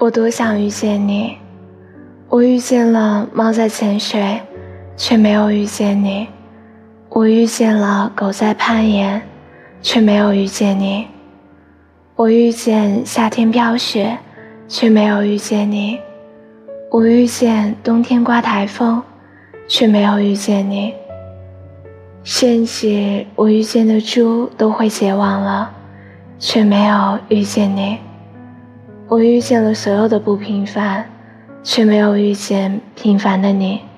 我多想遇见你。我遇见了猫在潜水，却没有遇见你；我遇见了狗在攀岩，却没有遇见你；我遇见夏天飘雪，却没有遇见你；我遇见冬天刮台风，却没有遇见你。甚至我遇见的猪都会绝望了，却没有遇见你。我遇见了所有的不平凡。却没有遇见平凡的你。